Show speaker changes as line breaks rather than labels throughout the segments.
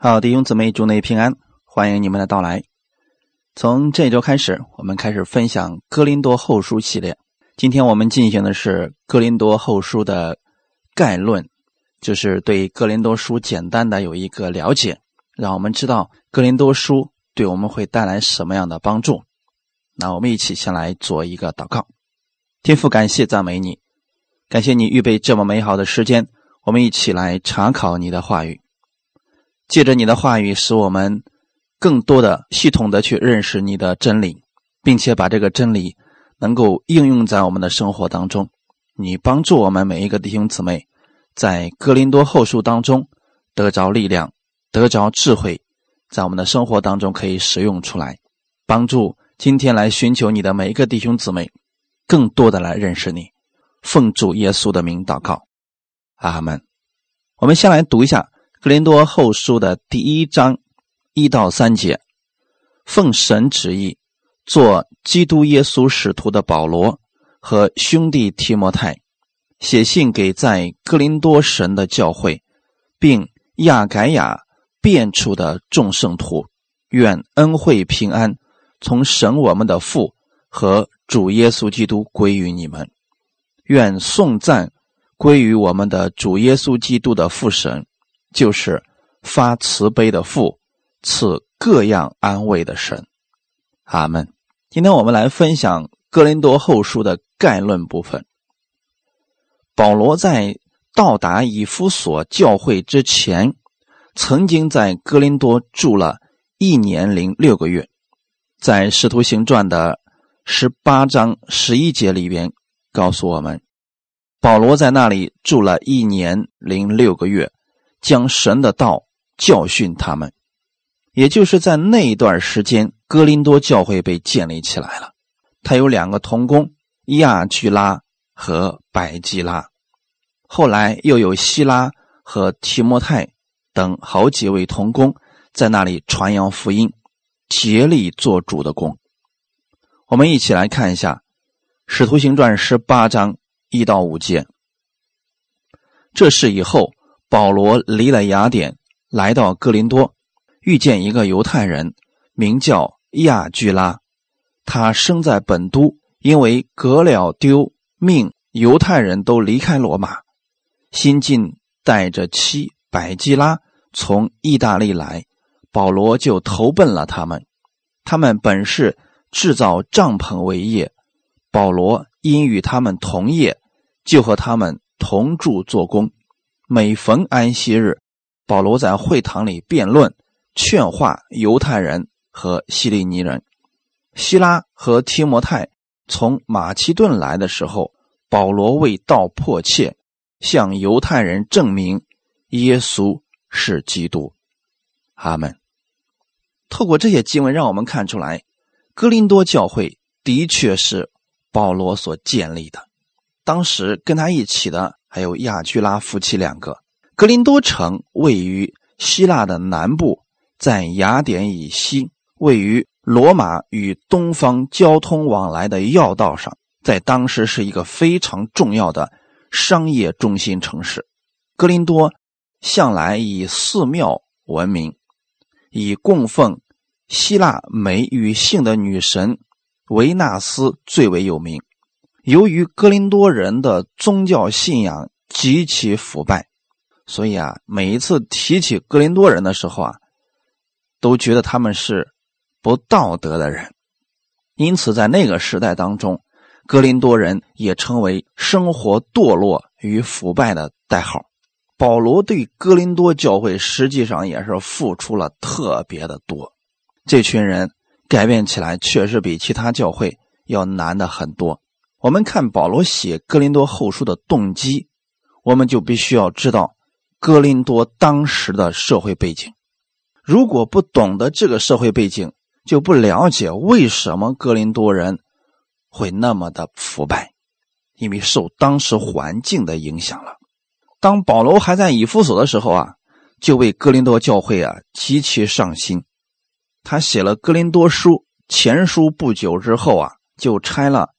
好，弟兄姊妹，祝内平安，欢迎你们的到来。从这周开始，我们开始分享《哥林多后书》系列。今天我们进行的是《哥林多后书》的概论，就是对《哥林多书》简单的有一个了解，让我们知道《哥林多书》对我们会带来什么样的帮助。那我们一起先来做一个祷告。天父，感谢赞美你，感谢你预备这么美好的时间，我们一起来查考你的话语。借着你的话语，使我们更多的、系统的去认识你的真理，并且把这个真理能够应用在我们的生活当中。你帮助我们每一个弟兄姊妹，在哥林多后书当中得着力量，得着智慧，在我们的生活当中可以使用出来，帮助今天来寻求你的每一个弟兄姊妹，更多的来认识你。奉主耶稣的名祷告，阿门。我们先来读一下。格林多后书的第一章一到三节，奉神旨意做基督耶稣使徒的保罗和兄弟提摩太，写信给在格林多神的教会，并亚改亚遍处的众圣徒，愿恩惠平安从神我们的父和主耶稣基督归于你们，愿颂赞归于我们的主耶稣基督的父神。就是发慈悲的父，赐各样安慰的神。阿门。今天我们来分享《哥林多后书》的概论部分。保罗在到达以弗所教会之前，曾经在哥林多住了一年零六个月。在《使徒行传》的十八章十一节里边，告诉我们，保罗在那里住了一年零六个月。将神的道教训他们，也就是在那一段时间，哥林多教会被建立起来了。他有两个同工亚居拉和百基拉，后来又有希拉和提摩太等好几位同工在那里传扬福音，竭力做主的工。我们一起来看一下《使徒行传》十八章一到五节。这是以后。保罗离了雅典，来到哥林多，遇见一个犹太人，名叫亚居拉。他生在本都，因为革了丢命，犹太人都离开罗马。新晋带着妻百基拉从意大利来，保罗就投奔了他们。他们本是制造帐篷为业，保罗因与他们同业，就和他们同住做工。每逢安息日，保罗在会堂里辩论、劝化犹太人和希利尼人。希拉和提摩太从马其顿来的时候，保罗为道迫切，向犹太人证明耶稣是基督。阿门。透过这些经文，让我们看出来，哥林多教会的确是保罗所建立的。当时跟他一起的。还有亚居拉夫妻两个。格林多城位于希腊的南部，在雅典以西，位于罗马与东方交通往来的要道上，在当时是一个非常重要的商业中心城市。格林多向来以寺庙闻名，以供奉希腊美与性的女神维纳斯最为有名。由于哥林多人的宗教信仰极其腐败，所以啊，每一次提起哥林多人的时候啊，都觉得他们是不道德的人。因此，在那个时代当中，哥林多人也成为生活堕落与腐败的代号。保罗对哥林多教会实际上也是付出了特别的多。这群人改变起来确实比其他教会要难的很多。我们看保罗写《哥林多后书》的动机，我们就必须要知道哥林多当时的社会背景。如果不懂得这个社会背景，就不了解为什么哥林多人会那么的腐败，因为受当时环境的影响了。当保罗还在以弗所的时候啊，就为哥林多教会啊极其上心。他写了《哥林多书》前书不久之后啊，就拆了。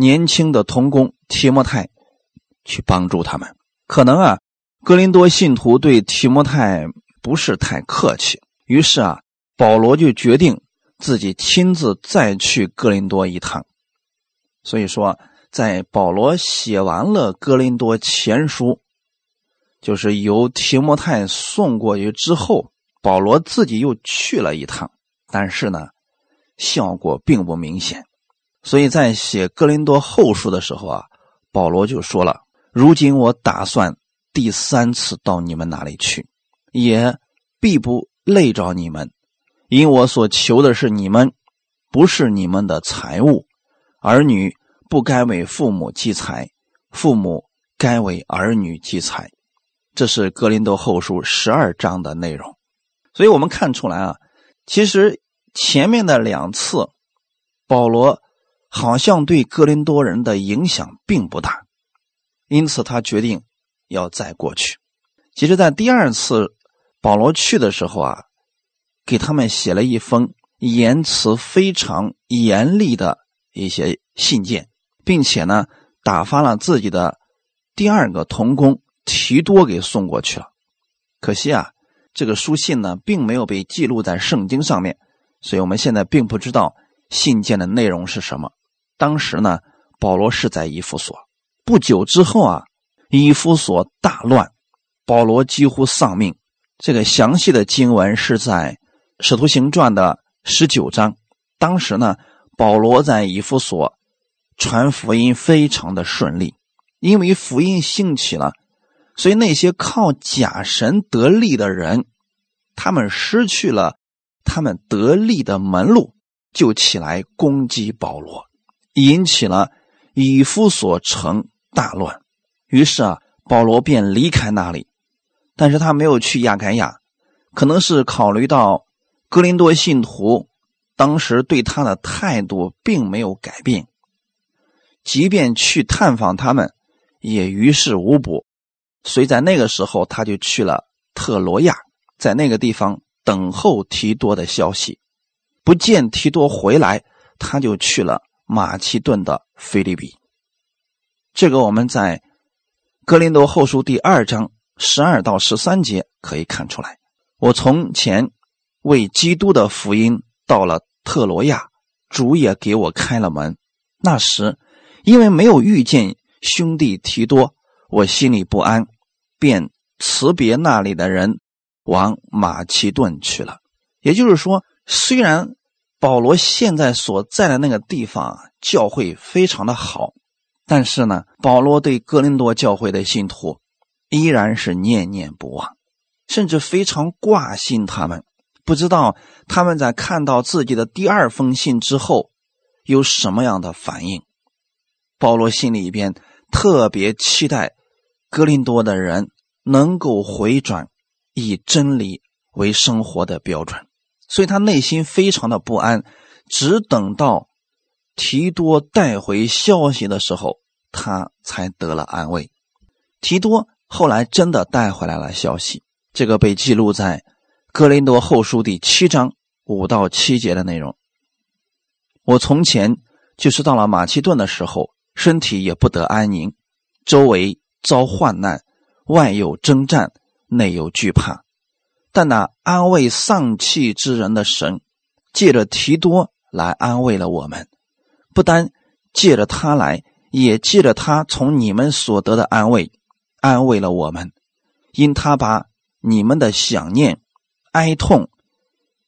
年轻的童工提摩太去帮助他们，可能啊，格林多信徒对提摩太不是太客气。于是啊，保罗就决定自己亲自再去哥林多一趟。所以说，在保罗写完了哥林多前书，就是由提摩太送过去之后，保罗自己又去了一趟，但是呢，效果并不明显。所以在写哥林多后书的时候啊，保罗就说了：“如今我打算第三次到你们那里去，也必不。”累着你们，因我所求的是你们，不是你们的财物。儿女不该为父母积财，父母该为儿女积财。这是格林多后书十二章的内容。所以我们看出来啊，其实前面的两次，保罗好像对格林多人的影响并不大，因此他决定要再过去。其实，在第二次。保罗去的时候啊，给他们写了一封言辞非常严厉的一些信件，并且呢，打发了自己的第二个同工提多给送过去了。可惜啊，这个书信呢，并没有被记录在圣经上面，所以我们现在并不知道信件的内容是什么。当时呢，保罗是在以弗所，不久之后啊，以弗所大乱，保罗几乎丧命。这个详细的经文是在《使徒行传》的十九章。当时呢，保罗在以弗所传福音非常的顺利，因为福音兴起了，所以那些靠假神得利的人，他们失去了他们得利的门路，就起来攻击保罗，引起了以弗所城大乱。于是啊，保罗便离开那里。但是他没有去亚该亚，可能是考虑到格林多信徒当时对他的态度并没有改变，即便去探访他们也于事无补，所以在那个时候他就去了特罗亚，在那个地方等候提多的消息。不见提多回来，他就去了马其顿的菲利比。这个我们在格林多后书第二章。十二到十三节可以看出来，我从前为基督的福音到了特罗亚，主也给我开了门。那时，因为没有遇见兄弟提多，我心里不安，便辞别那里的人，往马其顿去了。也就是说，虽然保罗现在所在的那个地方教会非常的好，但是呢，保罗对哥林多教会的信徒。依然是念念不忘，甚至非常挂心他们。不知道他们在看到自己的第二封信之后有什么样的反应。保罗心里边特别期待格林多的人能够回转，以真理为生活的标准，所以他内心非常的不安。只等到提多带回消息的时候，他才得了安慰。提多。后来真的带回来了消息，这个被记录在《哥林多后书》第七章五到七节的内容。我从前就是到了马其顿的时候，身体也不得安宁，周围遭患难，外有征战，内有惧怕。但那安慰丧气之人的神，借着提多来安慰了我们，不单借着他来，也借着他从你们所得的安慰。安慰了我们，因他把你们的想念、哀痛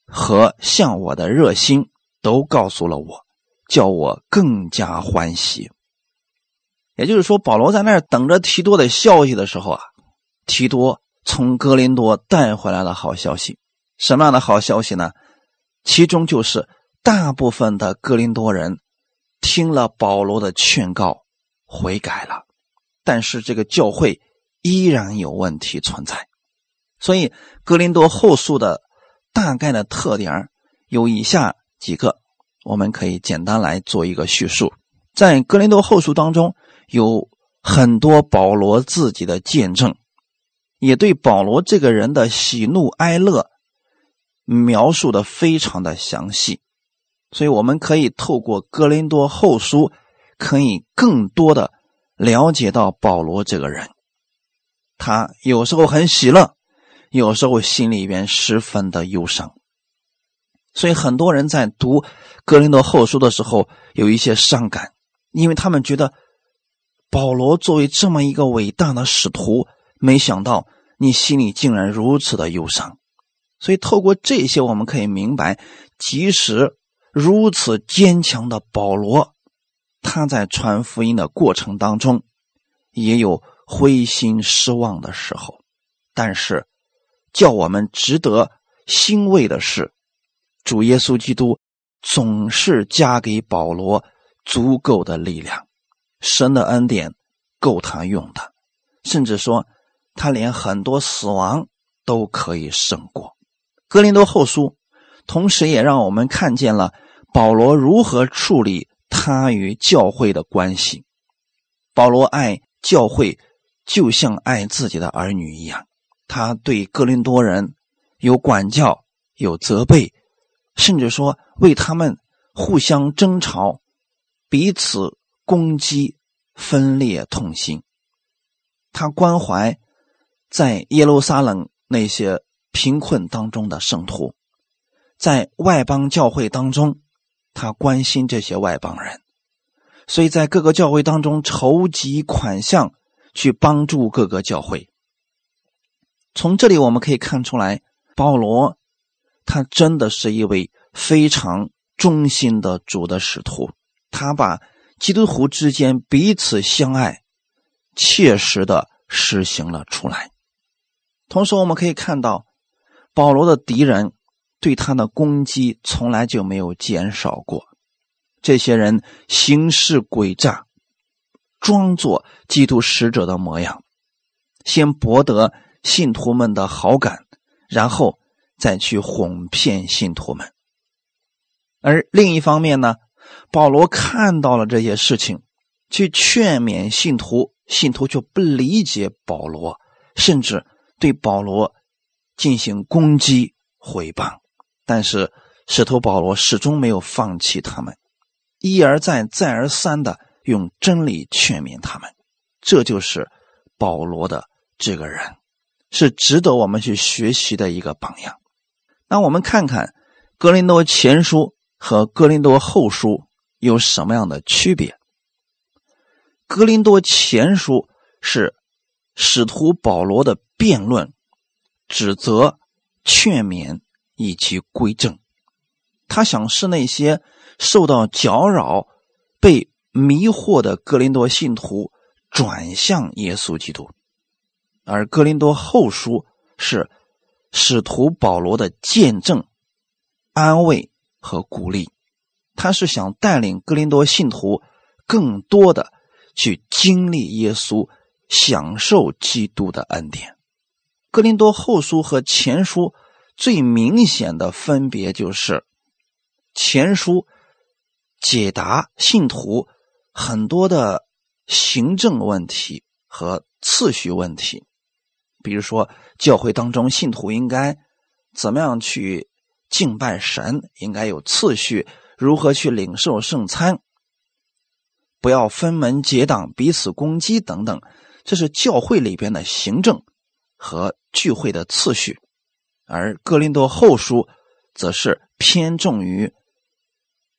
和向我的热心都告诉了我，叫我更加欢喜。也就是说，保罗在那儿等着提多的消息的时候啊，提多从格林多带回来了好消息。什么样的好消息呢？其中就是大部分的格林多人听了保罗的劝告，悔改了。但是这个教会依然有问题存在，所以格林多后书的大概的特点有以下几个，我们可以简单来做一个叙述。在格林多后书当中，有很多保罗自己的见证，也对保罗这个人的喜怒哀乐描述的非常的详细，所以我们可以透过格林多后书，可以更多的。了解到保罗这个人，他有时候很喜乐，有时候心里边十分的忧伤。所以很多人在读格林多后书的时候有一些伤感，因为他们觉得保罗作为这么一个伟大的使徒，没想到你心里竟然如此的忧伤。所以透过这些，我们可以明白，即使如此坚强的保罗，他在传福音的过程当中，也有灰心失望的时候。但是，叫我们值得欣慰的是。主耶稣基督总是加给保罗足够的力量，神的恩典够他用的，甚至说他连很多死亡都可以胜过。格林多后书，同时也让我们看见了保罗如何处理他与教会的关系。保罗爱教会，就像爱自己的儿女一样，他对格林多人有管教，有责备。甚至说为他们互相争吵、彼此攻击、分裂痛心。他关怀在耶路撒冷那些贫困当中的圣徒，在外邦教会当中，他关心这些外邦人，所以在各个教会当中筹集款项去帮助各个教会。从这里我们可以看出来，保罗。他真的是一位非常忠心的主的使徒，他把基督徒之间彼此相爱，切实的实行了出来。同时，我们可以看到保罗的敌人对他的攻击从来就没有减少过。这些人行事诡诈，装作基督使者的模样，先博得信徒们的好感，然后。再去哄骗信徒们，而另一方面呢，保罗看到了这些事情，去劝勉信徒，信徒却不理解保罗，甚至对保罗进行攻击毁谤。但是使徒保罗始终没有放弃他们，一而再、再而三的用真理劝勉他们。这就是保罗的这个人，是值得我们去学习的一个榜样。那我们看看《格林多前书》和《格林多后书》有什么样的区别？《格林多前书》是使徒保罗的辩论、指责、劝勉以及归正，他想是那些受到搅扰、被迷惑的格林多信徒转向耶稣基督，而《格林多后书》是。使徒保罗的见证、安慰和鼓励，他是想带领格林多信徒更多的去经历耶稣，享受基督的恩典。格林多后书和前书最明显的分别就是，前书解答信徒很多的行政问题和次序问题。比如说，教会当中信徒应该怎么样去敬拜神？应该有次序，如何去领受圣餐？不要分门结党、彼此攻击等等，这是教会里边的行政和聚会的次序。而哥林多后书则是偏重于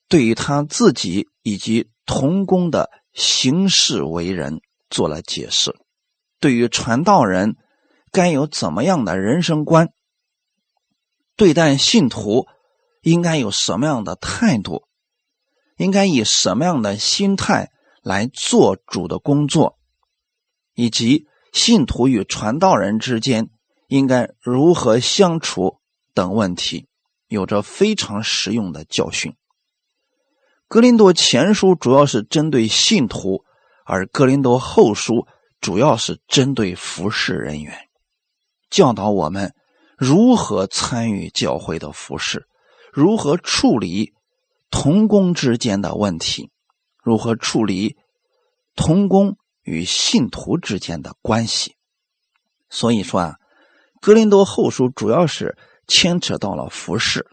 对于他自己以及同工的行事为人做了解释，对于传道人。该有怎么样的人生观？对待信徒应该有什么样的态度？应该以什么样的心态来做主的工作？以及信徒与传道人之间应该如何相处等问题，有着非常实用的教训。格林多前书主要是针对信徒，而格林多后书主要是针对服侍人员。教导我们如何参与教会的服饰，如何处理同工之间的问题，如何处理同工与信徒之间的关系。所以说啊，格林多后书主要是牵扯到了服饰。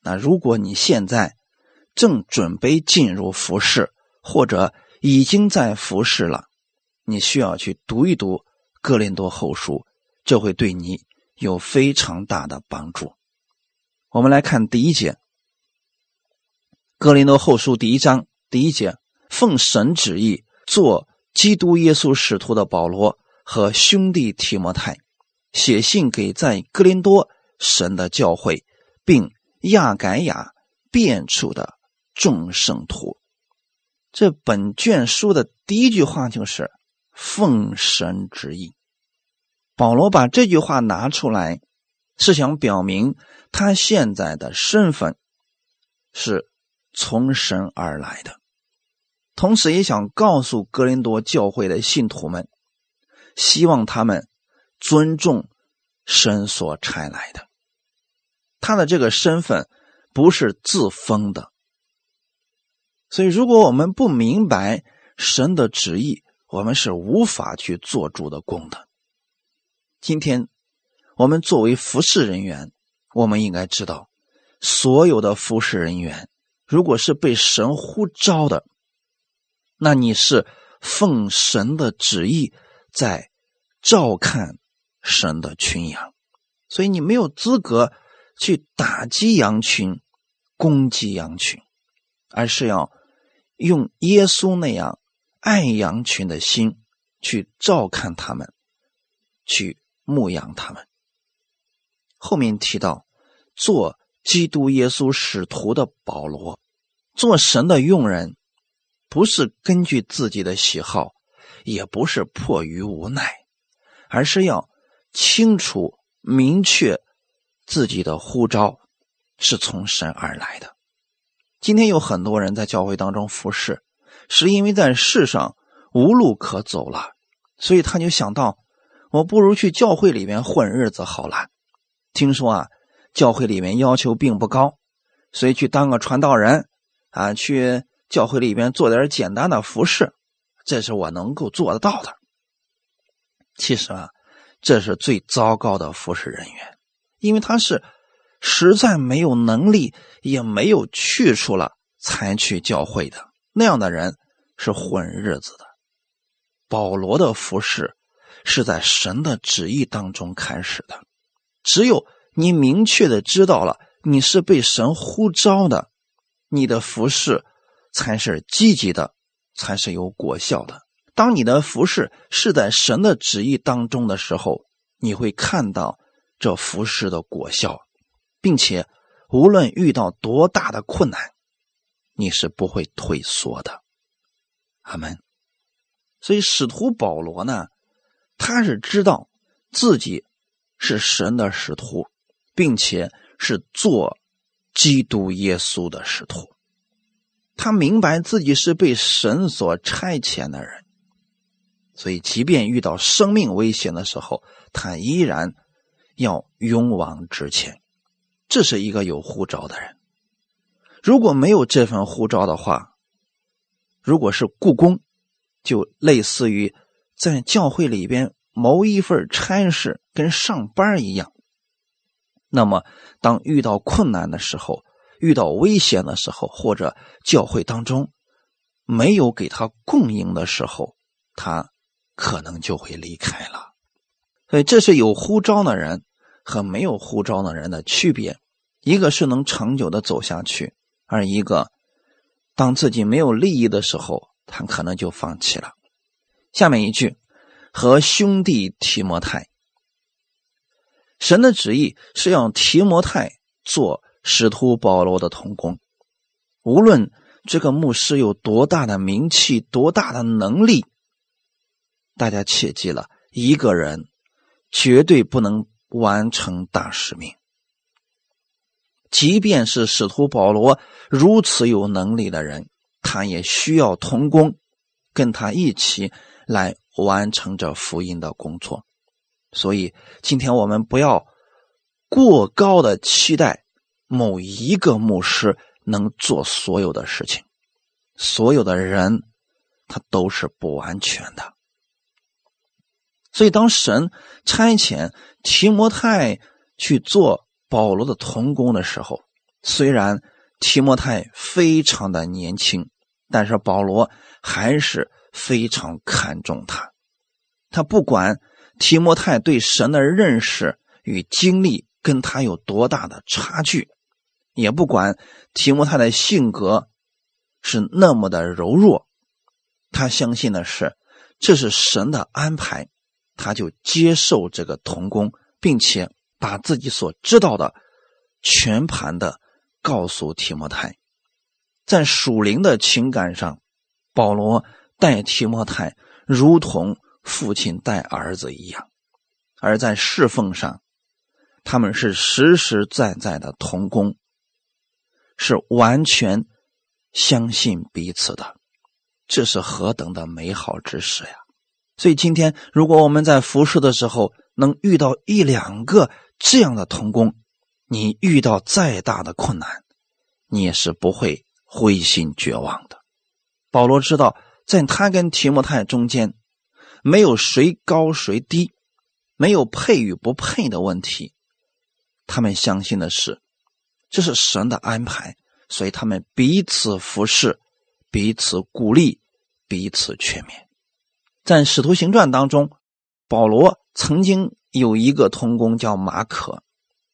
那如果你现在正准备进入服饰，或者已经在服侍了，你需要去读一读格林多后书。这会对你有非常大的帮助。我们来看第一节，《格林多后书》第一章第一节：奉神旨意做基督耶稣使徒的保罗和兄弟提摩太，写信给在格林多神的教会，并亚改亚遍处的众圣徒。这本卷书的第一句话就是“奉神旨意”。保罗把这句话拿出来，是想表明他现在的身份是从神而来的，同时也想告诉格林多教会的信徒们，希望他们尊重神所差来的。他的这个身份不是自封的。所以，如果我们不明白神的旨意，我们是无法去做主的功的。今天，我们作为服侍人员，我们应该知道，所有的服侍人员，如果是被神呼召的，那你是奉神的旨意在照看神的群羊，所以你没有资格去打击羊群、攻击羊群，而是要。用耶稣那样爱羊群的心去照看他们，去牧养他们。后面提到，做基督耶稣使徒的保罗，做神的用人，不是根据自己的喜好，也不是迫于无奈，而是要清楚明确自己的呼召是从神而来的。今天有很多人在教会当中服侍，是因为在世上无路可走了，所以他就想到，我不如去教会里面混日子好了。听说啊，教会里面要求并不高，所以去当个传道人啊，去教会里面做点简单的服侍，这是我能够做得到的。其实啊，这是最糟糕的服侍人员，因为他是。实在没有能力，也没有去处了，才去教会的那样的人是混日子的。保罗的服饰是在神的旨意当中开始的。只有你明确的知道了你是被神呼召的，你的服饰才是积极的，才是有果效的。当你的服饰是在神的旨意当中的时候，你会看到这服饰的果效。并且，无论遇到多大的困难，你是不会退缩的。阿门。所以，使徒保罗呢，他是知道自己是神的使徒，并且是做基督耶稣的使徒。他明白自己是被神所差遣的人，所以，即便遇到生命危险的时候，他依然要勇往直前。这是一个有护照的人，如果没有这份护照的话，如果是故宫，就类似于在教会里边谋一份差事，跟上班一样。那么，当遇到困难的时候，遇到危险的时候，或者教会当中没有给他供应的时候，他可能就会离开了。所以，这是有呼召的人。和没有呼召的人的区别，一个是能长久的走下去，而一个当自己没有利益的时候，他可能就放弃了。下面一句，和兄弟提摩太，神的旨意是要提摩太做使徒保罗的同工，无论这个牧师有多大的名气、多大的能力，大家切记了，一个人绝对不能。完成大使命，即便是使徒保罗如此有能力的人，他也需要同工，跟他一起来完成这福音的工作。所以，今天我们不要过高的期待某一个牧师能做所有的事情，所有的人他都是不完全的。所以，当神差遣提摩太去做保罗的童工的时候，虽然提摩太非常的年轻，但是保罗还是非常看重他。他不管提摩太对神的认识与经历跟他有多大的差距，也不管提摩太的性格是那么的柔弱，他相信的是这是神的安排，他就接受这个童工，并且把自己所知道的全盘的告诉提摩太。在属灵的情感上，保罗待提摩太如同父亲待儿子一样；而在侍奉上，他们是实实在在的同工，是完全相信彼此的。这是何等的美好之事呀！所以今天，如果我们在服侍的时候能遇到一两个这样的同工，你遇到再大的困难，你也是不会。灰心绝望的保罗知道，在他跟提摩太中间，没有谁高谁低，没有配与不配的问题。他们相信的是，这是神的安排，所以他们彼此服侍，彼此鼓励，彼此劝勉。在《使徒行传》当中，保罗曾经有一个同工叫马可，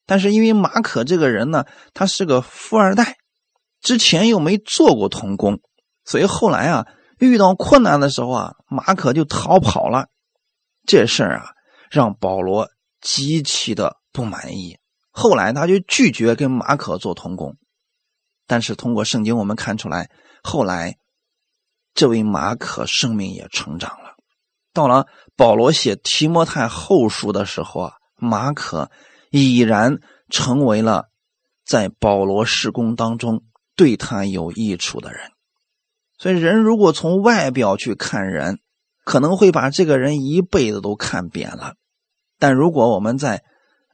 但是因为马可这个人呢，他是个富二代。之前又没做过童工，所以后来啊，遇到困难的时候啊，马可就逃跑了。这事儿啊，让保罗极其的不满意。后来他就拒绝跟马可做同工。但是通过圣经，我们看出来，后来这位马可生命也成长了。到了保罗写提摩太后书的时候啊，马可已然成为了在保罗施工当中。对他有益处的人，所以人如果从外表去看人，可能会把这个人一辈子都看扁了。但如果我们在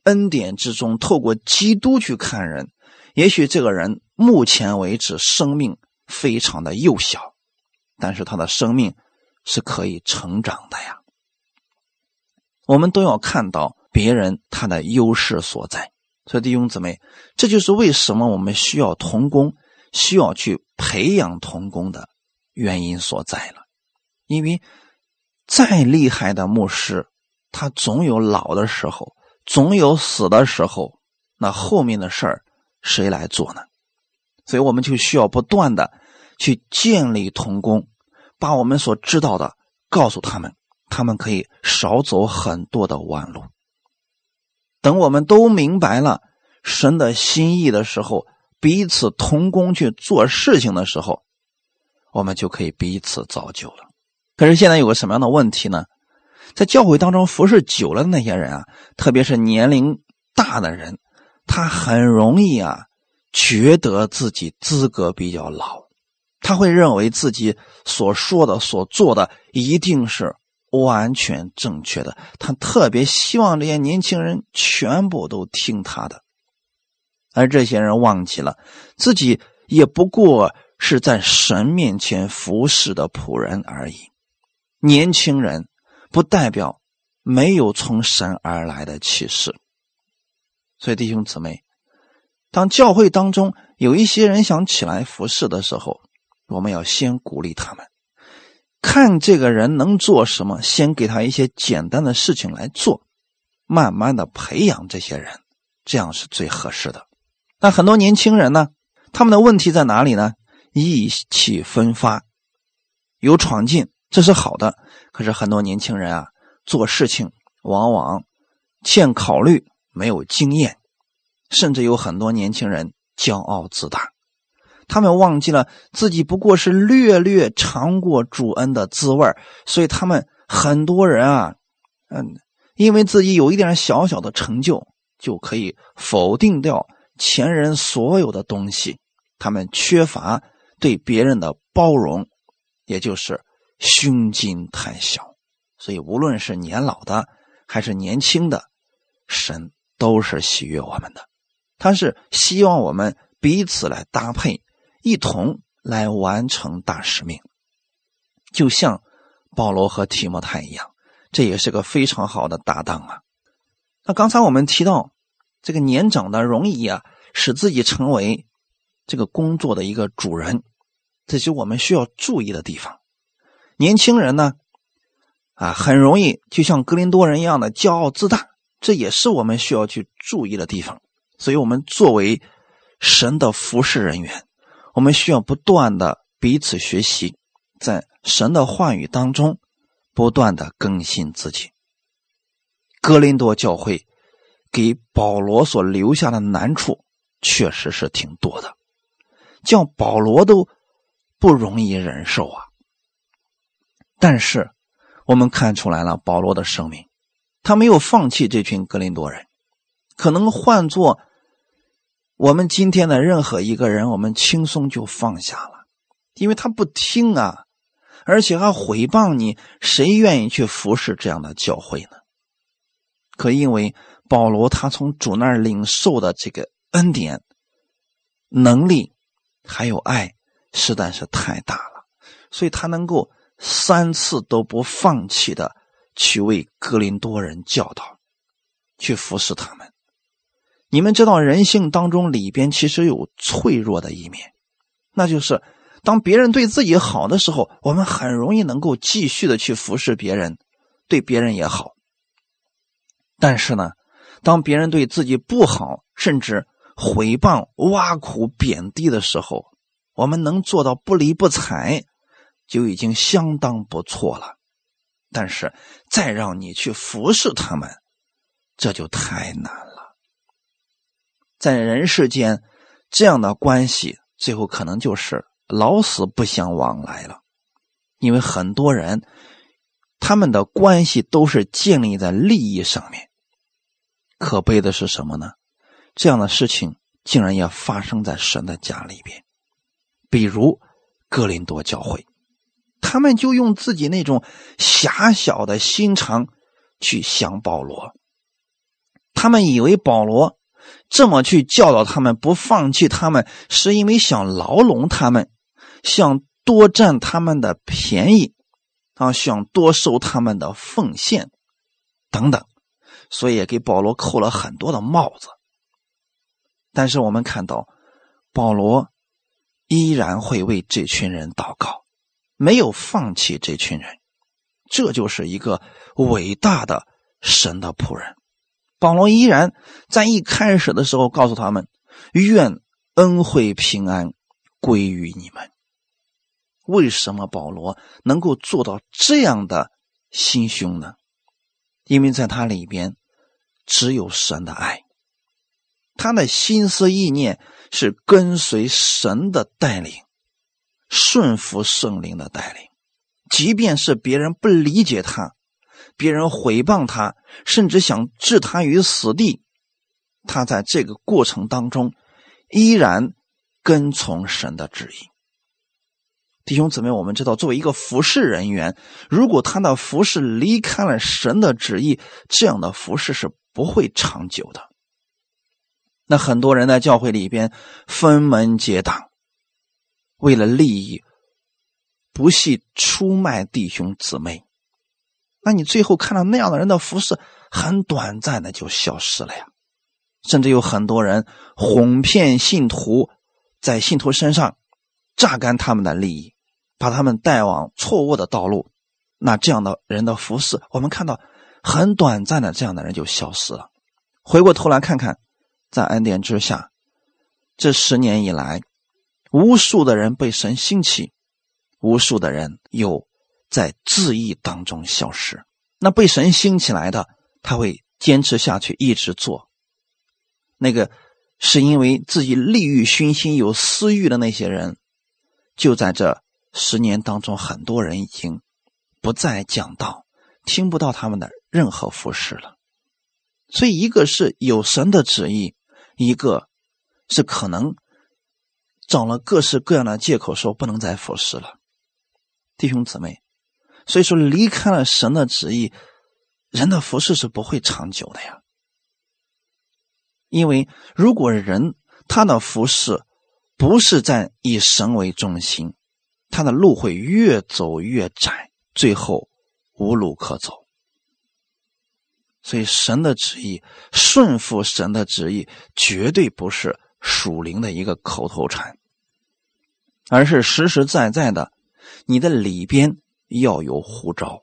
恩典之中，透过基督去看人，也许这个人目前为止生命非常的幼小，但是他的生命是可以成长的呀。我们都要看到别人他的优势所在。所以弟兄姊妹，这就是为什么我们需要同工。需要去培养童工的原因所在了，因为再厉害的牧师，他总有老的时候，总有死的时候，那后面的事儿谁来做呢？所以我们就需要不断的去建立童工，把我们所知道的告诉他们，他们可以少走很多的弯路。等我们都明白了神的心意的时候。彼此同工去做事情的时候，我们就可以彼此造就了。可是现在有个什么样的问题呢？在教会当中服侍久了的那些人啊，特别是年龄大的人，他很容易啊，觉得自己资格比较老，他会认为自己所说的、所做的一定是完全正确的。他特别希望这些年轻人全部都听他的。而这些人忘记了，自己也不过是在神面前服侍的仆人而已。年轻人不代表没有从神而来的启示。所以弟兄姊妹，当教会当中有一些人想起来服侍的时候，我们要先鼓励他们，看这个人能做什么，先给他一些简单的事情来做，慢慢的培养这些人，这样是最合适的。那很多年轻人呢，他们的问题在哪里呢？意气风发，有闯劲，这是好的。可是很多年轻人啊，做事情往往欠考虑，没有经验，甚至有很多年轻人骄傲自大，他们忘记了自己不过是略略尝过主恩的滋味所以他们很多人啊，嗯，因为自己有一点小小的成就，就可以否定掉。前人所有的东西，他们缺乏对别人的包容，也就是胸襟太小。所以，无论是年老的还是年轻的，神都是喜悦我们的。他是希望我们彼此来搭配，一同来完成大使命。就像保罗和提摩太一样，这也是个非常好的搭档啊。那刚才我们提到。这个年长的容易啊，使自己成为这个工作的一个主人，这是我们需要注意的地方。年轻人呢，啊，很容易就像格林多人一样的骄傲自大，这也是我们需要去注意的地方。所以，我们作为神的服侍人员，我们需要不断的彼此学习，在神的话语当中不断的更新自己。哥林多教会给保罗所留下的难处确实是挺多的，叫保罗都不容易忍受啊。但是，我们看出来了，保罗的生命，他没有放弃这群格林多人。可能换做我们今天的任何一个人，我们轻松就放下了，因为他不听啊，而且还毁谤你，谁愿意去服侍这样的教会呢？可因为保罗他从主那儿领受的这个恩典、能力还有爱，实在是太大了，所以他能够。三次都不放弃的去为格林多人教导，去服侍他们。你们知道人性当中里边其实有脆弱的一面，那就是当别人对自己好的时候，我们很容易能够继续的去服侍别人，对别人也好。但是呢，当别人对自己不好，甚至毁谤、挖苦、贬低的时候，我们能做到不理不睬。就已经相当不错了，但是再让你去服侍他们，这就太难了。在人世间，这样的关系最后可能就是老死不相往来了，因为很多人他们的关系都是建立在利益上面。可悲的是什么呢？这样的事情竟然也发生在神的家里边，比如哥林多教会。他们就用自己那种狭小的心肠去想保罗，他们以为保罗这么去教导他们，不放弃他们，是因为想牢笼他们，想多占他们的便宜，啊，想多收他们的奉献等等，所以给保罗扣了很多的帽子。但是我们看到，保罗依然会为这群人祷告。没有放弃这群人，这就是一个伟大的神的仆人。保罗依然在一开始的时候告诉他们：“愿恩惠平安归于你们。”为什么保罗能够做到这样的心胸呢？因为在他里边只有神的爱，他的心思意念是跟随神的带领。顺服圣灵的带领，即便是别人不理解他，别人毁谤他，甚至想置他于死地，他在这个过程当中依然跟从神的旨意。弟兄姊妹，我们知道，作为一个服侍人员，如果他的服侍离开了神的旨意，这样的服侍是不会长久的。那很多人在教会里边分门结党。为了利益，不惜出卖弟兄姊妹，那你最后看到那样的人的服饰，很短暂的就消失了呀。甚至有很多人哄骗信徒，在信徒身上榨干他们的利益，把他们带往错误的道路。那这样的人的服饰，我们看到很短暂的这样的人就消失了。回过头来看看，在恩典之下，这十年以来。无数的人被神兴起，无数的人又在自义当中消失。那被神兴起来的，他会坚持下去，一直做。那个是因为自己利欲熏心、有私欲的那些人，就在这十年当中，很多人已经不再讲道，听不到他们的任何服饰了。所以，一个是有神的旨意，一个是可能。找了各式各样的借口，说不能再服侍了，弟兄姊妹。所以说，离开了神的旨意，人的服侍是不会长久的呀。因为如果人他的服侍不是在以神为中心，他的路会越走越窄，最后无路可走。所以，神的旨意，顺服神的旨意，绝对不是。属灵的一个口头禅，而是实实在在的，你的里边要有呼召，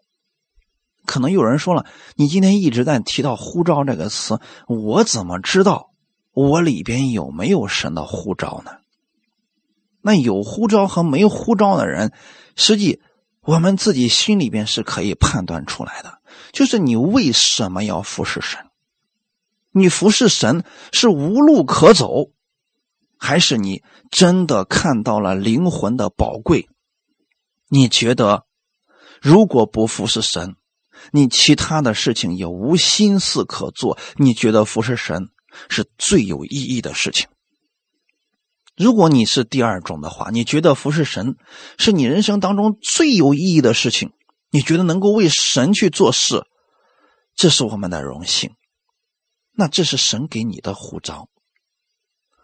可能有人说了，你今天一直在提到呼召这个词，我怎么知道我里边有没有神的呼召呢？那有呼召和没呼召的人，实际我们自己心里边是可以判断出来的。就是你为什么要服侍神？你服侍神是无路可走，还是你真的看到了灵魂的宝贵？你觉得如果不服侍神，你其他的事情也无心思可做？你觉得服侍神是最有意义的事情？如果你是第二种的话，你觉得服侍神是你人生当中最有意义的事情，你觉得能够为神去做事，这是我们的荣幸。那这是神给你的护照。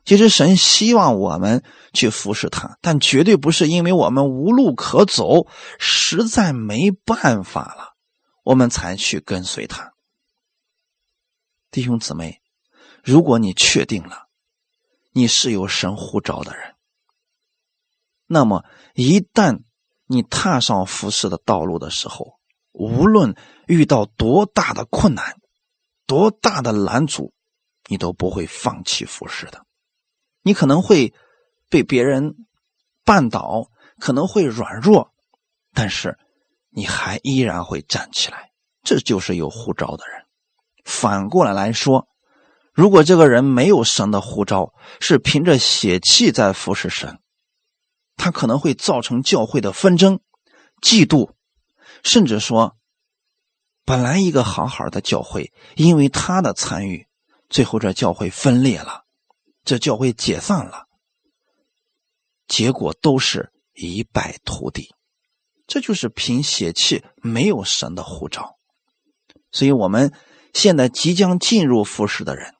其实神希望我们去服侍他，但绝对不是因为我们无路可走，实在没办法了，我们才去跟随他。弟兄姊妹，如果你确定了。你是有神呼召的人，那么一旦你踏上服侍的道路的时候，无论遇到多大的困难、多大的拦阻，你都不会放弃服侍的。你可能会被别人绊倒，可能会软弱，但是你还依然会站起来。这就是有呼召的人。反过来来说。如果这个人没有神的呼召，是凭着血气在服侍神，他可能会造成教会的纷争、嫉妒，甚至说，本来一个好好的教会，因为他的参与，最后这教会分裂了，这教会解散了，结果都是一败涂地。这就是凭血气没有神的护照，所以我们现在即将进入服侍的人。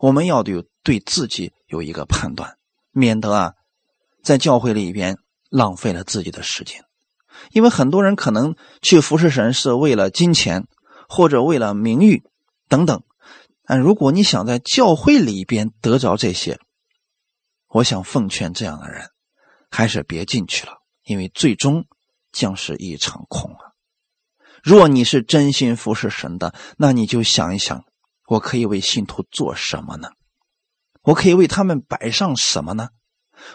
我们要有对自己有一个判断，免得啊，在教会里边浪费了自己的时间。因为很多人可能去服侍神是为了金钱，或者为了名誉等等。但如果你想在教会里边得着这些，我想奉劝这样的人，还是别进去了，因为最终将是一场空啊。若你是真心服侍神的，那你就想一想。我可以为信徒做什么呢？我可以为他们摆上什么呢？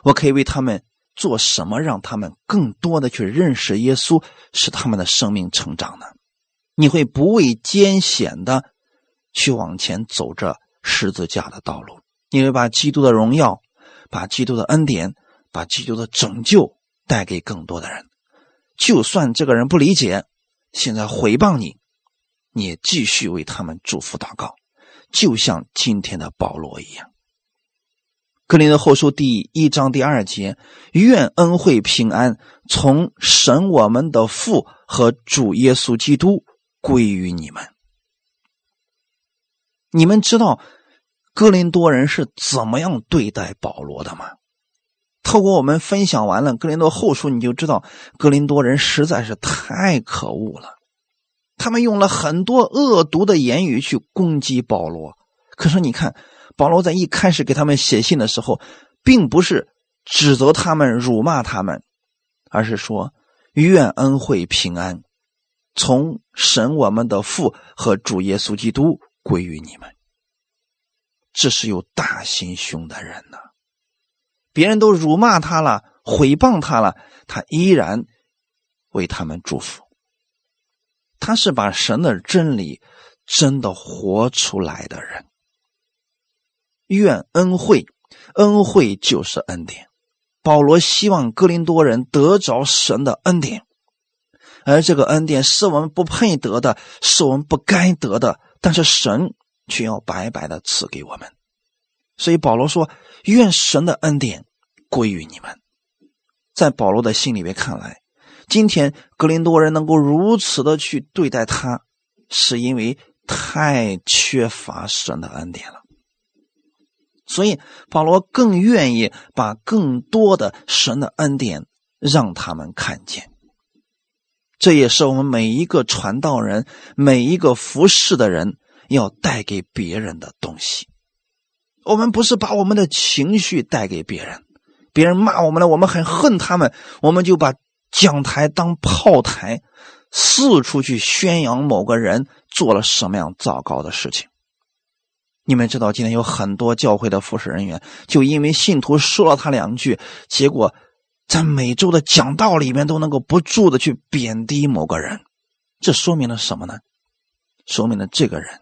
我可以为他们做什么，让他们更多的去认识耶稣，使他们的生命成长呢？你会不畏艰险的去往前走着十字架的道路？你会把基督的荣耀、把基督的恩典、把基督的拯救带给更多的人。就算这个人不理解，现在回谤你，你也继续为他们祝福祷告。就像今天的保罗一样，《格林的后书》第一章第二节：“愿恩惠平安从神我们的父和主耶稣基督归于你们。”你们知道哥林多人是怎么样对待保罗的吗？透过我们分享完了《格林多后书》，你就知道哥林多人实在是太可恶了。他们用了很多恶毒的言语去攻击保罗，可是你看，保罗在一开始给他们写信的时候，并不是指责他们、辱骂他们，而是说愿恩惠平安从神我们的父和主耶稣基督归于你们。这是有大心胸的人呢！别人都辱骂他了、毁谤他了，他依然为他们祝福。他是把神的真理真的活出来的人。愿恩惠，恩惠就是恩典。保罗希望哥林多人得着神的恩典，而这个恩典是我们不配得的，是我们不该得的，但是神却要白白的赐给我们。所以保罗说：“愿神的恩典归于你们。”在保罗的心里面看来。今天格林多人能够如此的去对待他，是因为太缺乏神的恩典了。所以保罗更愿意把更多的神的恩典让他们看见。这也是我们每一个传道人、每一个服侍的人要带给别人的东西。我们不是把我们的情绪带给别人，别人骂我们了，我们很恨他们，我们就把。讲台当炮台，四处去宣扬某个人做了什么样糟糕的事情。你们知道，今天有很多教会的服侍人员，就因为信徒说了他两句，结果在每周的讲道里面都能够不住的去贬低某个人，这说明了什么呢？说明了这个人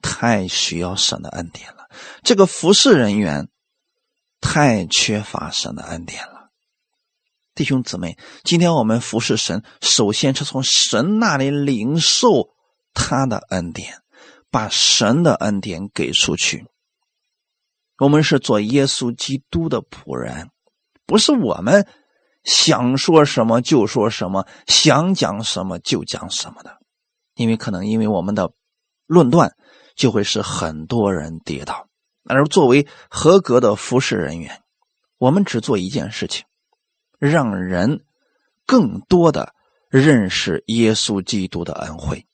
太需要神的恩典了，这个服侍人员太缺乏神的恩典了。弟兄姊妹，今天我们服侍神，首先是从神那里领受他的恩典。把神的恩典给出去。我们是做耶稣基督的仆人，不是我们想说什么就说什么，想讲什么就讲什么的。因为可能因为我们的论断，就会使很多人跌倒。而作为合格的服侍人员，我们只做一件事情：让人更多的认识耶稣基督的恩惠，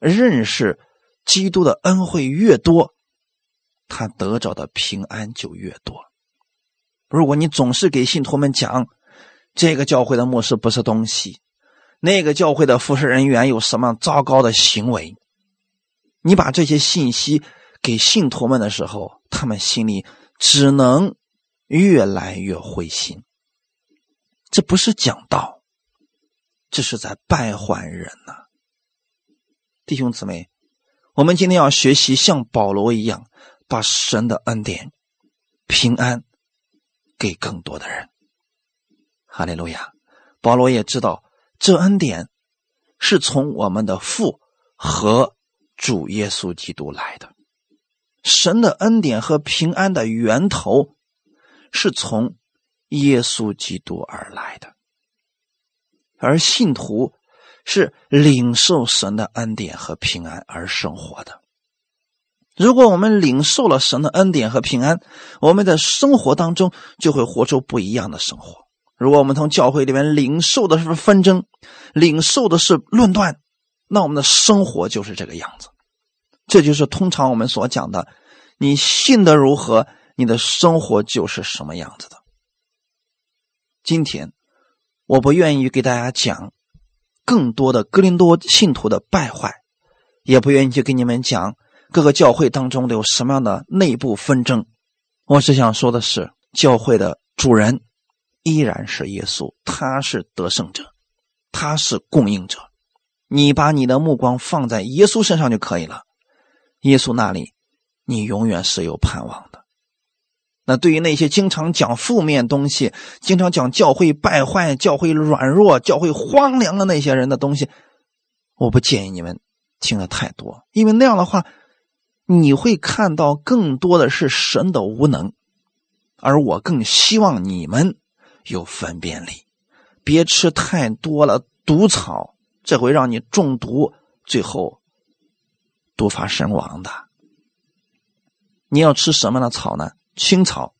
认识。基督的恩惠越多，他得着的平安就越多。如果你总是给信徒们讲这个教会的牧师不是东西，那个教会的服侍人员有什么糟糕的行为，你把这些信息给信徒们的时候，他们心里只能越来越灰心。这不是讲道，这是在败坏人呐，弟兄姊妹。我们今天要学习像保罗一样，把神的恩典、平安给更多的人。哈利路亚！保罗也知道，这恩典是从我们的父和主耶稣基督来的。神的恩典和平安的源头是从耶稣基督而来的，而信徒。是领受神的恩典和平安而生活的。如果我们领受了神的恩典和平安，我们的生活当中就会活出不一样的生活。如果我们从教会里面领受的是纷争，领受的是论断，那我们的生活就是这个样子。这就是通常我们所讲的：你信的如何，你的生活就是什么样子的。今天我不愿意给大家讲。更多的哥林多信徒的败坏，也不愿意去跟你们讲各个教会当中的有什么样的内部纷争。我只想说的是，教会的主人依然是耶稣，他是得胜者，他是供应者。你把你的目光放在耶稣身上就可以了，耶稣那里，你永远是有盼望的。那对于那些经常讲负面东西、经常讲教会败坏、教会软弱、教会荒凉的那些人的东西，我不建议你们听的太多，因为那样的话，你会看到更多的是神的无能，而我更希望你们有分辨力，别吃太多了毒草，这会让你中毒，最后毒发身亡的。你要吃什么的草呢？青草，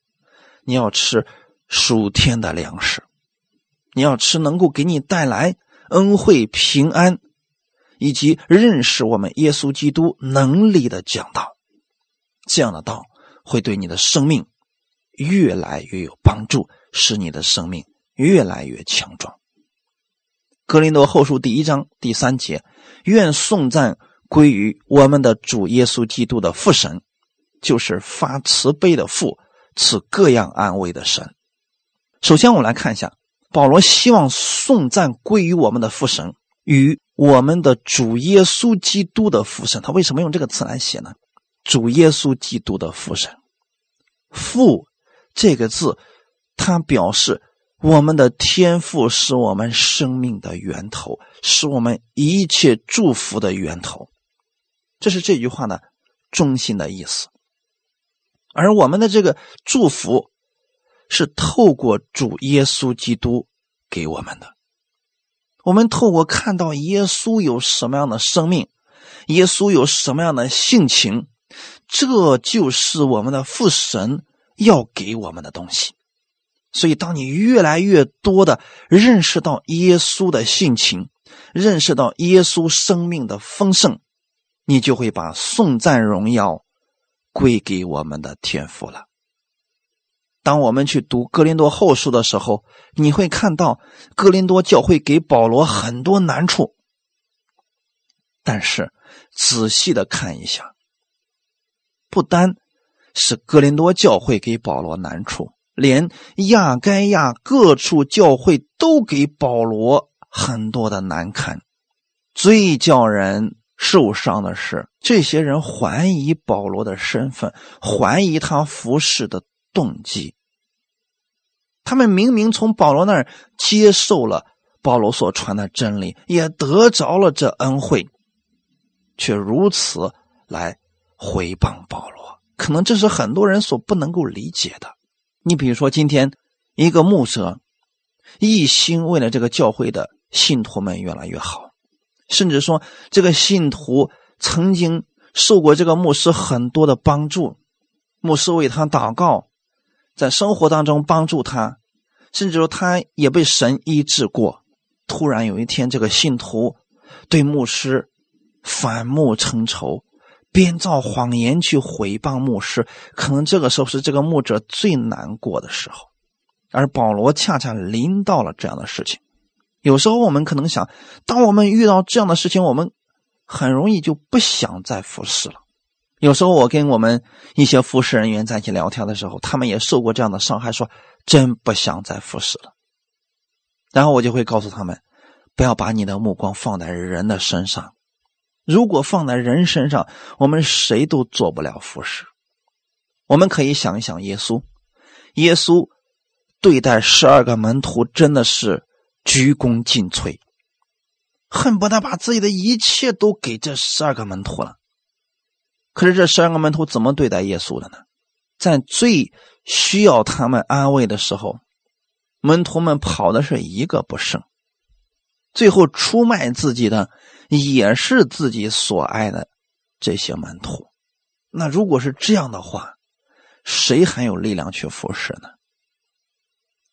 你要吃属天的粮食，你要吃能够给你带来恩惠、平安，以及认识我们耶稣基督能力的讲道。这样的道会对你的生命越来越有帮助，使你的生命越来越强壮。格林多后书第一章第三节：愿颂赞归于我们的主耶稣基督的父神。就是发慈悲的父，赐各样安慰的神。首先，我们来看一下，保罗希望颂赞归于我们的父神与我们的主耶稣基督的父神。他为什么用这个词来写呢？主耶稣基督的父神，父这个字，它表示我们的天赋是我们生命的源头，是我们一切祝福的源头。这是这句话的中心的意思。而我们的这个祝福，是透过主耶稣基督给我们的。我们透过看到耶稣有什么样的生命，耶稣有什么样的性情，这就是我们的父神要给我们的东西。所以，当你越来越多的认识到耶稣的性情，认识到耶稣生命的丰盛，你就会把颂赞荣耀。归给我们的天赋了。当我们去读《哥林多后书》的时候，你会看到哥林多教会给保罗很多难处。但是仔细的看一下，不单是哥林多教会给保罗难处，连亚该亚各处教会都给保罗很多的难堪。最叫人受伤的是，这些人怀疑保罗的身份，怀疑他服侍的动机。他们明明从保罗那儿接受了保罗所传的真理，也得着了这恩惠，却如此来回谤保罗，可能这是很多人所不能够理解的。你比如说，今天一个牧者一心为了这个教会的信徒们越来越好，甚至说这个信徒曾经受过这个牧师很多的帮助，牧师为他祷告。在生活当中帮助他，甚至说他也被神医治过。突然有一天，这个信徒对牧师反目成仇，编造谎言去毁谤牧师。可能这个时候是这个牧者最难过的时候，而保罗恰恰临到了这样的事情。有时候我们可能想，当我们遇到这样的事情，我们很容易就不想再服侍了。有时候我跟我们一些服侍人员在一起聊天的时候，他们也受过这样的伤害，说真不想再服侍了。然后我就会告诉他们，不要把你的目光放在人的身上。如果放在人身上，我们谁都做不了服侍。我们可以想一想，耶稣，耶稣对待十二个门徒真的是鞠躬尽瘁，恨不得把自己的一切都给这十二个门徒了。可是这十二个门徒怎么对待耶稣的呢？在最需要他们安慰的时候，门徒们跑的是一个不剩。最后出卖自己的也是自己所爱的这些门徒。那如果是这样的话，谁还有力量去服侍呢？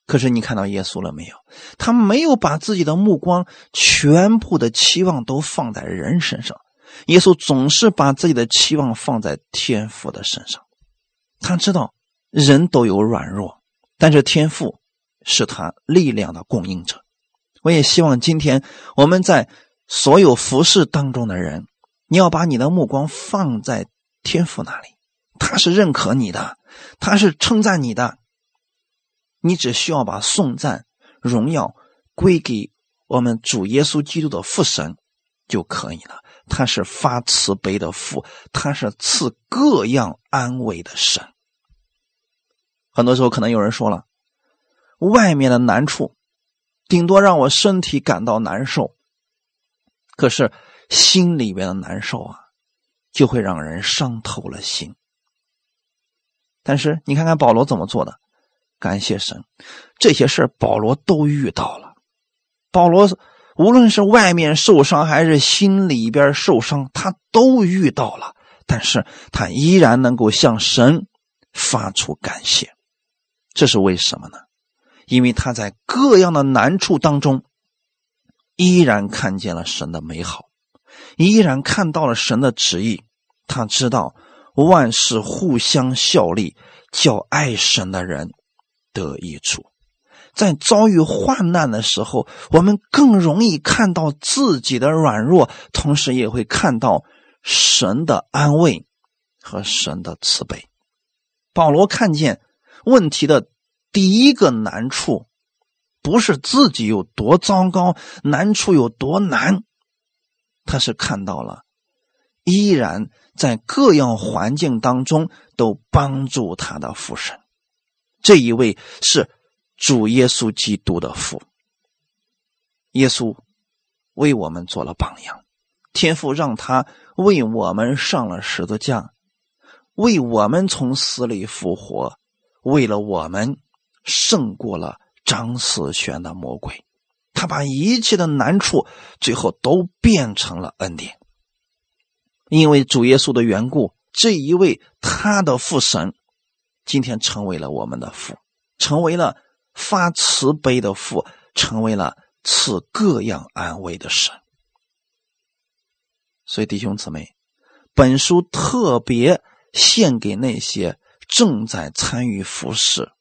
可是你看到耶稣了没有？他没有把自己的目光全部的期望都放在人身上。耶稣总是把自己的期望放在天父的身上，他知道人都有软弱，但是天父是他力量的供应者。我也希望今天我们在所有服饰当中的人，你要把你的目光放在天父那里，他是认可你的，他是称赞你的。你只需要把颂赞、荣耀归给我们主耶稣基督的父神就可以了。他是发慈悲的父，他是赐各样安慰的神。很多时候，可能有人说了，外面的难处，顶多让我身体感到难受，可是心里边的难受啊，就会让人伤透了心。但是你看看保罗怎么做的，感谢神，这些事保罗都遇到了，保罗。无论是外面受伤还是心里边受伤，他都遇到了，但是他依然能够向神发出感谢，这是为什么呢？因为他在各样的难处当中，依然看见了神的美好，依然看到了神的旨意。他知道万事互相效力，叫爱神的人得益处。在遭遇患难的时候，我们更容易看到自己的软弱，同时也会看到神的安慰和神的慈悲。保罗看见问题的第一个难处，不是自己有多糟糕，难处有多难，他是看到了依然在各样环境当中都帮助他的父神，这一位是。主耶稣基督的父，耶稣为我们做了榜样，天父让他为我们上了十字架，为我们从死里复活，为了我们胜过了张思璇的魔鬼，他把一切的难处最后都变成了恩典，因为主耶稣的缘故，这一位他的父神今天成为了我们的父，成为了。发慈悲的父成为了赐各样安慰的神，所以弟兄姊妹，本书特别献给那些正在参与服侍、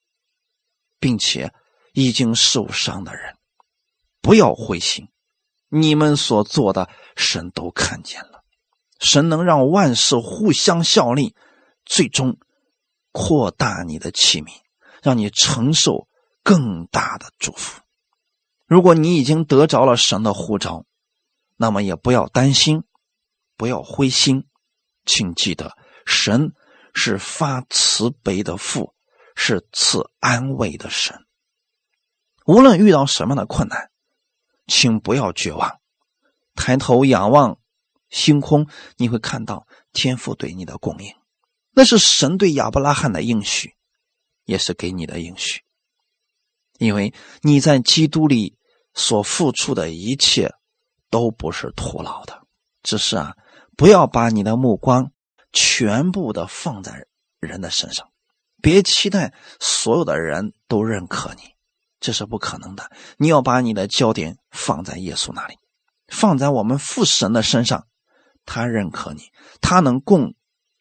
并且已经受伤的人，不要灰心。你们所做的，神都看见了。神能让万事互相效力，最终扩大你的器皿，让你承受更大的祝福。如果你已经得着了神的呼召，那么也不要担心，不要灰心，请记得，神是发慈悲的父，是赐安慰的神。无论遇到什么样的困难。请不要绝望，抬头仰望星空，你会看到天父对你的供应，那是神对亚伯拉罕的应许，也是给你的应许。因为你在基督里所付出的一切都不是徒劳的，只是啊，不要把你的目光全部的放在人的身上，别期待所有的人都认可你。这是不可能的。你要把你的焦点放在耶稣那里，放在我们父神的身上。他认可你，他能供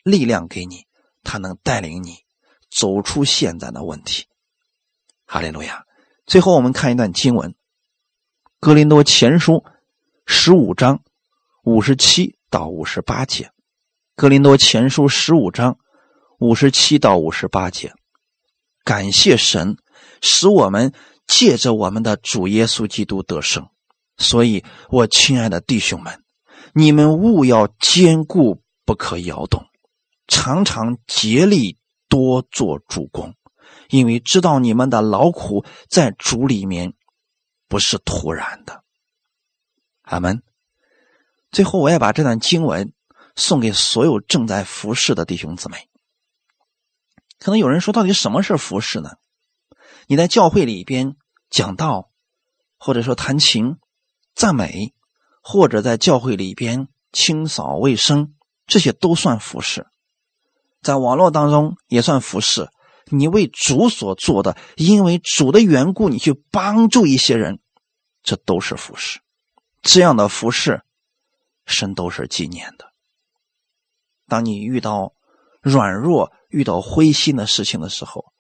力量给你，他能带领你走出现在的问题。哈利路亚！最后，我们看一段经文，《哥林多前书》十五章五十七到五十八节，《哥林多前书》十五章五十七到五十八节。感谢神，使我们。借着我们的主耶稣基督得胜，所以，我亲爱的弟兄们，你们务要坚固，不可摇动，常常竭力多做主公，因为知道你们的劳苦在主里面不是突然的。阿门。最后，我要把这段经文送给所有正在服侍的弟兄姊妹。可能有人说，到底什么是服侍呢？你在教会里边讲道，或者说弹琴、赞美，或者在教会里边清扫卫生，这些都算服侍。在网络当中也算服侍。你为主所做的，因为主的缘故，你去帮助一些人，这都是服侍。这样的服侍，神都是纪念的。当你遇到软弱、遇到灰心的事情的时候，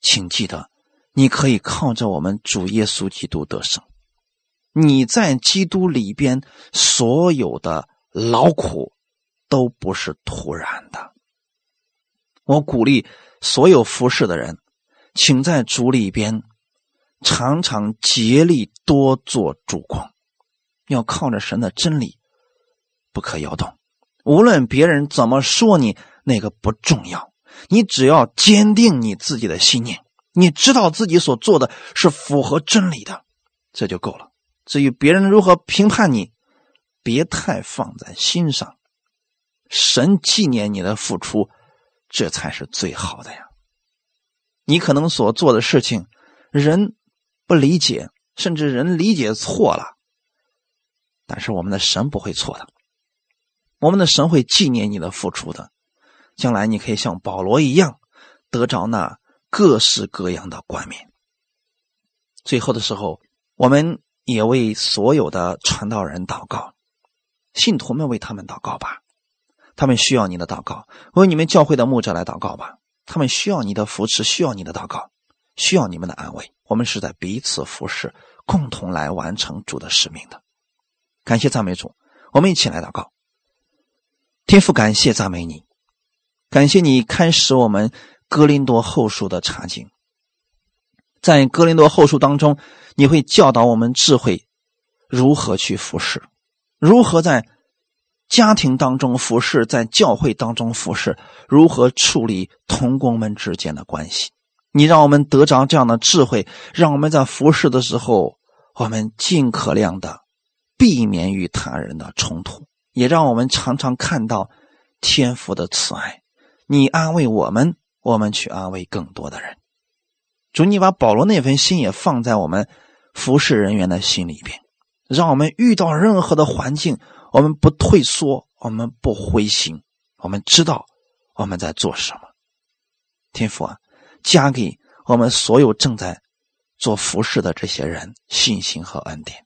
请记得。你可以靠着我们主耶稣基督得胜。你在基督里边所有的劳苦都不是突然的。我鼓励所有服侍的人，请在主里边常常竭力多做主公，要靠着神的真理，不可摇动。无论别人怎么说你，那个不重要，你只要坚定你自己的信念。你知道自己所做的是符合真理的，这就够了。至于别人如何评判你，别太放在心上。神纪念你的付出，这才是最好的呀。你可能所做的事情，人不理解，甚至人理解错了，但是我们的神不会错的。我们的神会纪念你的付出的。将来你可以像保罗一样，得着那。各式各样的冠冕。最后的时候，我们也为所有的传道人祷告，信徒们为他们祷告吧。他们需要你的祷告，为你们教会的牧者来祷告吧。他们需要你的扶持，需要你的祷告，需要你们的安慰。我们是在彼此服侍，共同来完成主的使命的。感谢赞美主，我们一起来祷告。天父，感谢赞美你，感谢你开始我们。哥林多后书的场景，在哥林多后书当中，你会教导我们智慧如何去服侍，如何在家庭当中服侍，在教会当中服侍，如何处理同工们之间的关系。你让我们得着这样的智慧，让我们在服侍的时候，我们尽可量的避免与他人的冲突，也让我们常常看到天父的慈爱。你安慰我们。我们去安慰更多的人，主，你把保罗那份心也放在我们服侍人员的心里边，让我们遇到任何的环境，我们不退缩，我们不灰心，我们知道我们在做什么。天父啊，加给我们所有正在做服侍的这些人信心和恩典，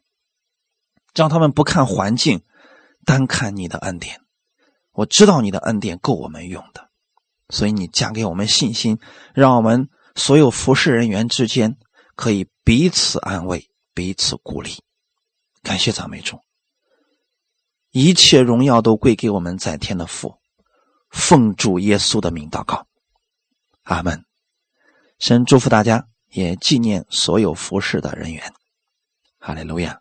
让他们不看环境，单看你的恩典。我知道你的恩典够我们用的。所以你加给我们信心，让我们所有服侍人员之间可以彼此安慰、彼此鼓励。感谢赞美主，一切荣耀都归给我们在天的父，奉主耶稣的名祷告，阿门。神祝福大家，也纪念所有服侍的人员。哈利路亚。